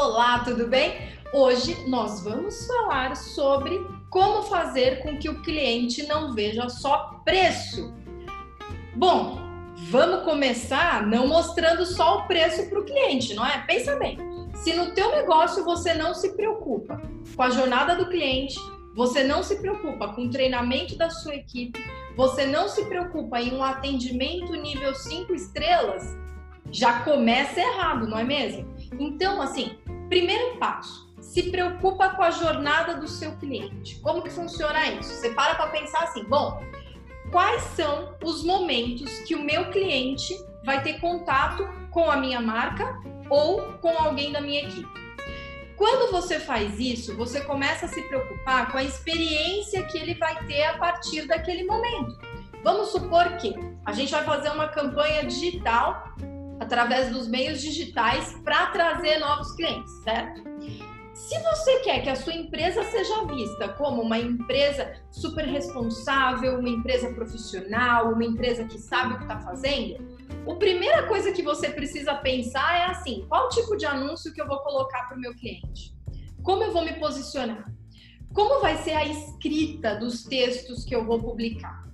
Olá, tudo bem? Hoje nós vamos falar sobre como fazer com que o cliente não veja só preço. Bom, vamos começar não mostrando só o preço para o cliente, não é? Pensa bem. Se no teu negócio você não se preocupa com a jornada do cliente, você não se preocupa com o treinamento da sua equipe, você não se preocupa em um atendimento nível 5 estrelas, já começa errado, não é mesmo? Então, assim, primeiro passo, se preocupa com a jornada do seu cliente. Como que funciona isso? Você para para pensar assim, bom, quais são os momentos que o meu cliente vai ter contato com a minha marca ou com alguém da minha equipe? Quando você faz isso, você começa a se preocupar com a experiência que ele vai ter a partir daquele momento. Vamos supor que a gente vai fazer uma campanha digital através dos meios digitais para trazer novos clientes, certo? Se você quer que a sua empresa seja vista como uma empresa super responsável, uma empresa profissional, uma empresa que sabe o que está fazendo, a primeira coisa que você precisa pensar é assim: qual tipo de anúncio que eu vou colocar para o meu cliente? Como eu vou me posicionar? Como vai ser a escrita dos textos que eu vou publicar?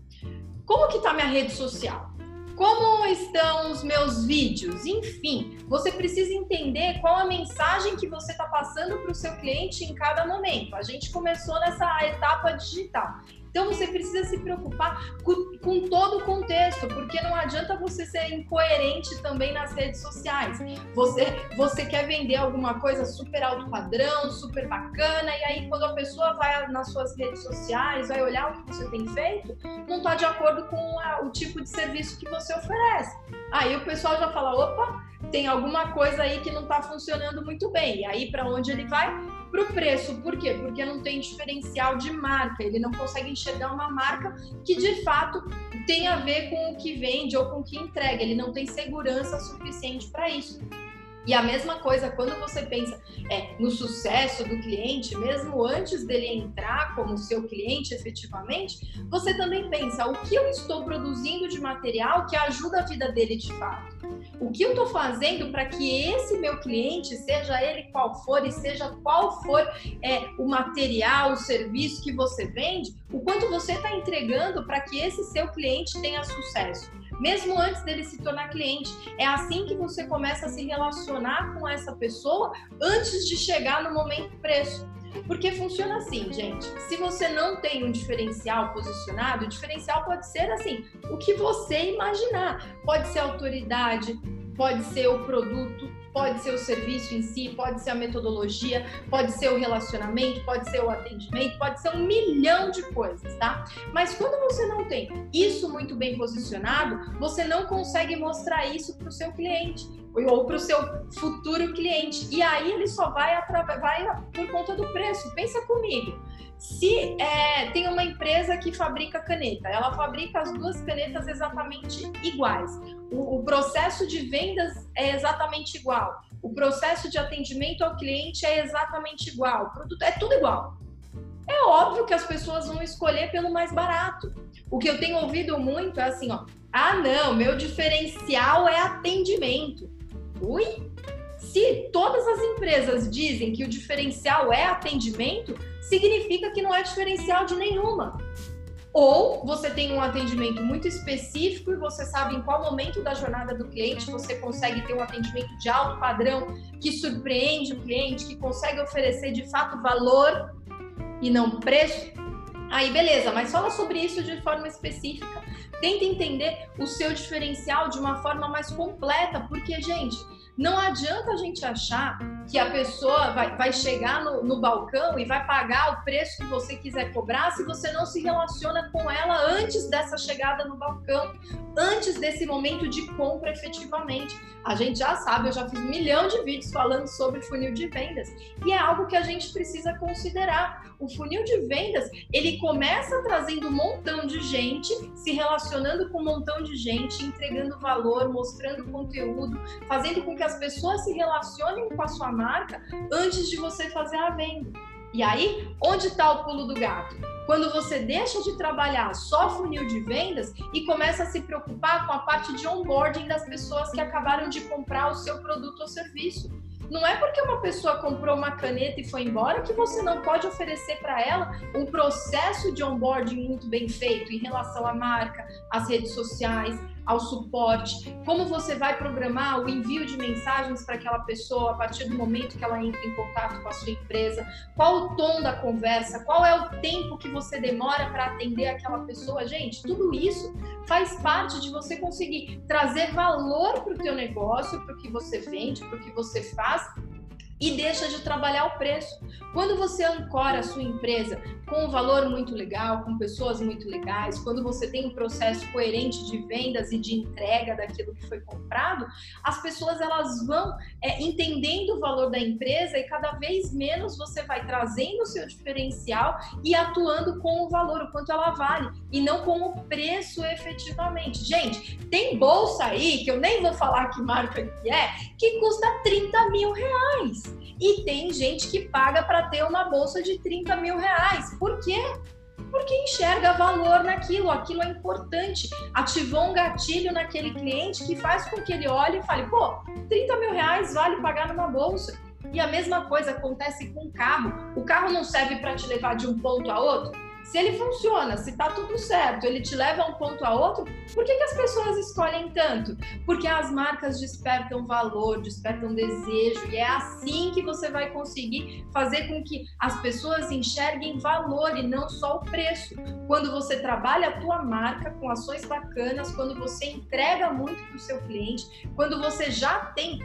Como que está minha rede social? Como estão os meus vídeos? Enfim, você precisa entender qual a mensagem que você está passando para o seu cliente em cada momento. A gente começou nessa etapa digital. Então você precisa se preocupar com, com, todo o contexto, porque não adianta você ser incoerente também nas redes sociais. Você, você quer vender alguma coisa super alto padrão, super bacana, e aí quando a pessoa vai nas suas redes sociais, vai olhar o que você tem feito, não está de acordo com a, o tipo de serviço que você oferece. Aí o pessoal já fala, opa, tem alguma coisa aí que não está funcionando muito bem. E aí para onde ele vai? Para o preço. Por quê? Porque não tem diferencial de marca. Ele não consegue enxergar uma marca que de fato tem a ver com o que vende ou com o que entrega. Ele não tem segurança suficiente para isso. E a mesma coisa quando você pensa é, no sucesso do cliente, mesmo antes dele entrar como seu cliente efetivamente, você também pensa o que eu estou produzindo de material que ajuda a vida dele de fato. O que eu estou fazendo para que esse meu cliente, seja ele qual for e seja qual for é, o material, o serviço que você vende, o quanto você está entregando para que esse seu cliente tenha sucesso mesmo antes dele se tornar cliente. É assim que você começa a se relacionar com essa pessoa antes de chegar no momento preço. Porque funciona assim, gente. Se você não tem um diferencial posicionado, o diferencial pode ser assim, o que você imaginar. Pode ser autoridade, pode ser o produto, pode ser o serviço em si, pode ser a metodologia, pode ser o relacionamento, pode ser o atendimento, pode ser um milhão de coisas, tá? Mas quando você não tem isso muito bem posicionado, você não consegue mostrar isso para o seu cliente ou para o seu futuro cliente. E aí ele só vai, vai por conta do preço. Pensa comigo. Se é, tem uma empresa que fabrica caneta, ela fabrica as duas canetas exatamente iguais. O, o processo de vendas é exatamente igual. O processo de atendimento ao cliente é exatamente igual. O produto é tudo igual. É óbvio que as pessoas vão escolher pelo mais barato. O que eu tenho ouvido muito é assim, ó. Ah, não, meu diferencial é atendimento. Ui? Se todas as empresas dizem que o diferencial é atendimento, significa que não é diferencial de nenhuma. Ou você tem um atendimento muito específico e você sabe em qual momento da jornada do cliente você consegue ter um atendimento de alto padrão que surpreende o cliente, que consegue oferecer de fato valor e não preço. Aí beleza, mas fala sobre isso de forma específica. Tenta entender o seu diferencial de uma forma mais completa, porque, gente, não adianta a gente achar que a pessoa vai, vai chegar no, no, balcão e vai pagar o preço que você quiser cobrar se você não se relaciona com ela antes dessa chegada no balcão, antes desse momento de compra efetivamente. A gente já sabe, eu já fiz um milhão de vídeos falando sobre funil de vendas e é algo que a gente precisa considerar. O funil de vendas, ele começa trazendo um montão de gente, se relacionando com um montão de gente, entregando valor, mostrando conteúdo, fazendo com que as pessoas se relacionem com a sua marca antes de você fazer a venda. E aí, onde está o pulo do gato? Quando você deixa de trabalhar só funil de vendas e começa a se preocupar com a parte de onboarding das pessoas que acabaram de comprar o seu produto ou serviço. Não é porque uma pessoa comprou uma caneta e foi embora que você não pode oferecer para ela um processo de onboarding muito bem feito em relação à marca, às redes sociais, ao suporte, como você vai programar o envio de mensagens para aquela pessoa a partir do momento que ela entra em contato com a sua empresa, qual o tom da conversa, qual é o tempo que você demora para atender aquela pessoa. Gente, tudo isso faz parte de você conseguir trazer valor para o teu negócio, para o que você vende, para o que você faz Bye. E deixa de trabalhar o preço. Quando você ancora a sua empresa com um valor muito legal, com pessoas muito legais, quando você tem um processo coerente de vendas e de entrega daquilo que foi comprado, as pessoas elas vão é, entendendo o valor da empresa e cada vez menos você vai trazendo o seu diferencial e atuando com o valor, o quanto ela vale, e não com o preço efetivamente. Gente, tem bolsa aí, que eu nem vou falar que marca que é, que custa 30 mil reais. E tem gente que paga para ter uma bolsa de 30 mil reais. Por quê? Porque enxerga valor naquilo, aquilo é importante. Ativou um gatilho naquele cliente que faz com que ele olhe e fale: pô, 30 mil reais vale pagar numa bolsa. E a mesma coisa acontece com o carro. O carro não serve para te levar de um ponto a outro? Se ele funciona, se tá tudo certo, ele te leva a um ponto a outro, por que, que as pessoas escolhem tanto? Porque as marcas despertam valor, despertam desejo, e é assim que você vai conseguir fazer com que as pessoas enxerguem valor e não só o preço. Quando você trabalha a tua marca com ações bacanas, quando você entrega muito para o seu cliente, quando você já tem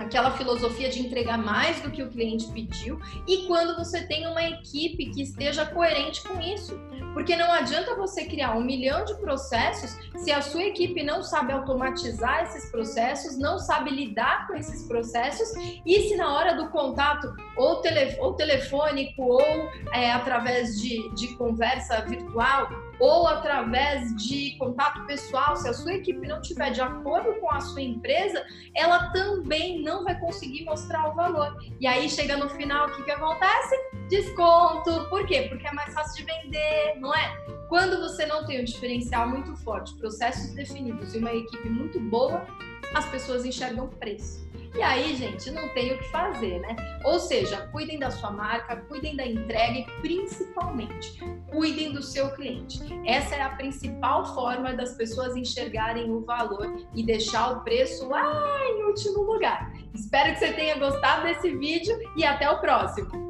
aquela filosofia de entregar mais do que o cliente pediu e quando você tem uma equipe que esteja coerente com isso. Porque não adianta você criar um milhão de processos se a sua equipe não sabe automatizar esses processos, não sabe lidar com esses processos e se na hora do contato, ou, tele, ou telefônico, ou é, através de, de conversa virtual, ou através de contato pessoal, se a sua equipe não tiver de acordo com a sua empresa, ela também não vai conseguir mostrar o valor. E aí chega no final, o que, que acontece? Desconto. Por quê? Porque é mais fácil de vender, não é? Quando você não tem um diferencial muito forte, processos definidos e uma equipe muito boa, as pessoas enxergam preço. E aí, gente, não tem o que fazer, né? Ou seja, cuidem da sua marca, cuidem da entrega e principalmente cuidem do seu cliente. Essa é a principal forma das pessoas enxergarem o valor e deixar o preço lá em último lugar. Espero que você tenha gostado desse vídeo e até o próximo.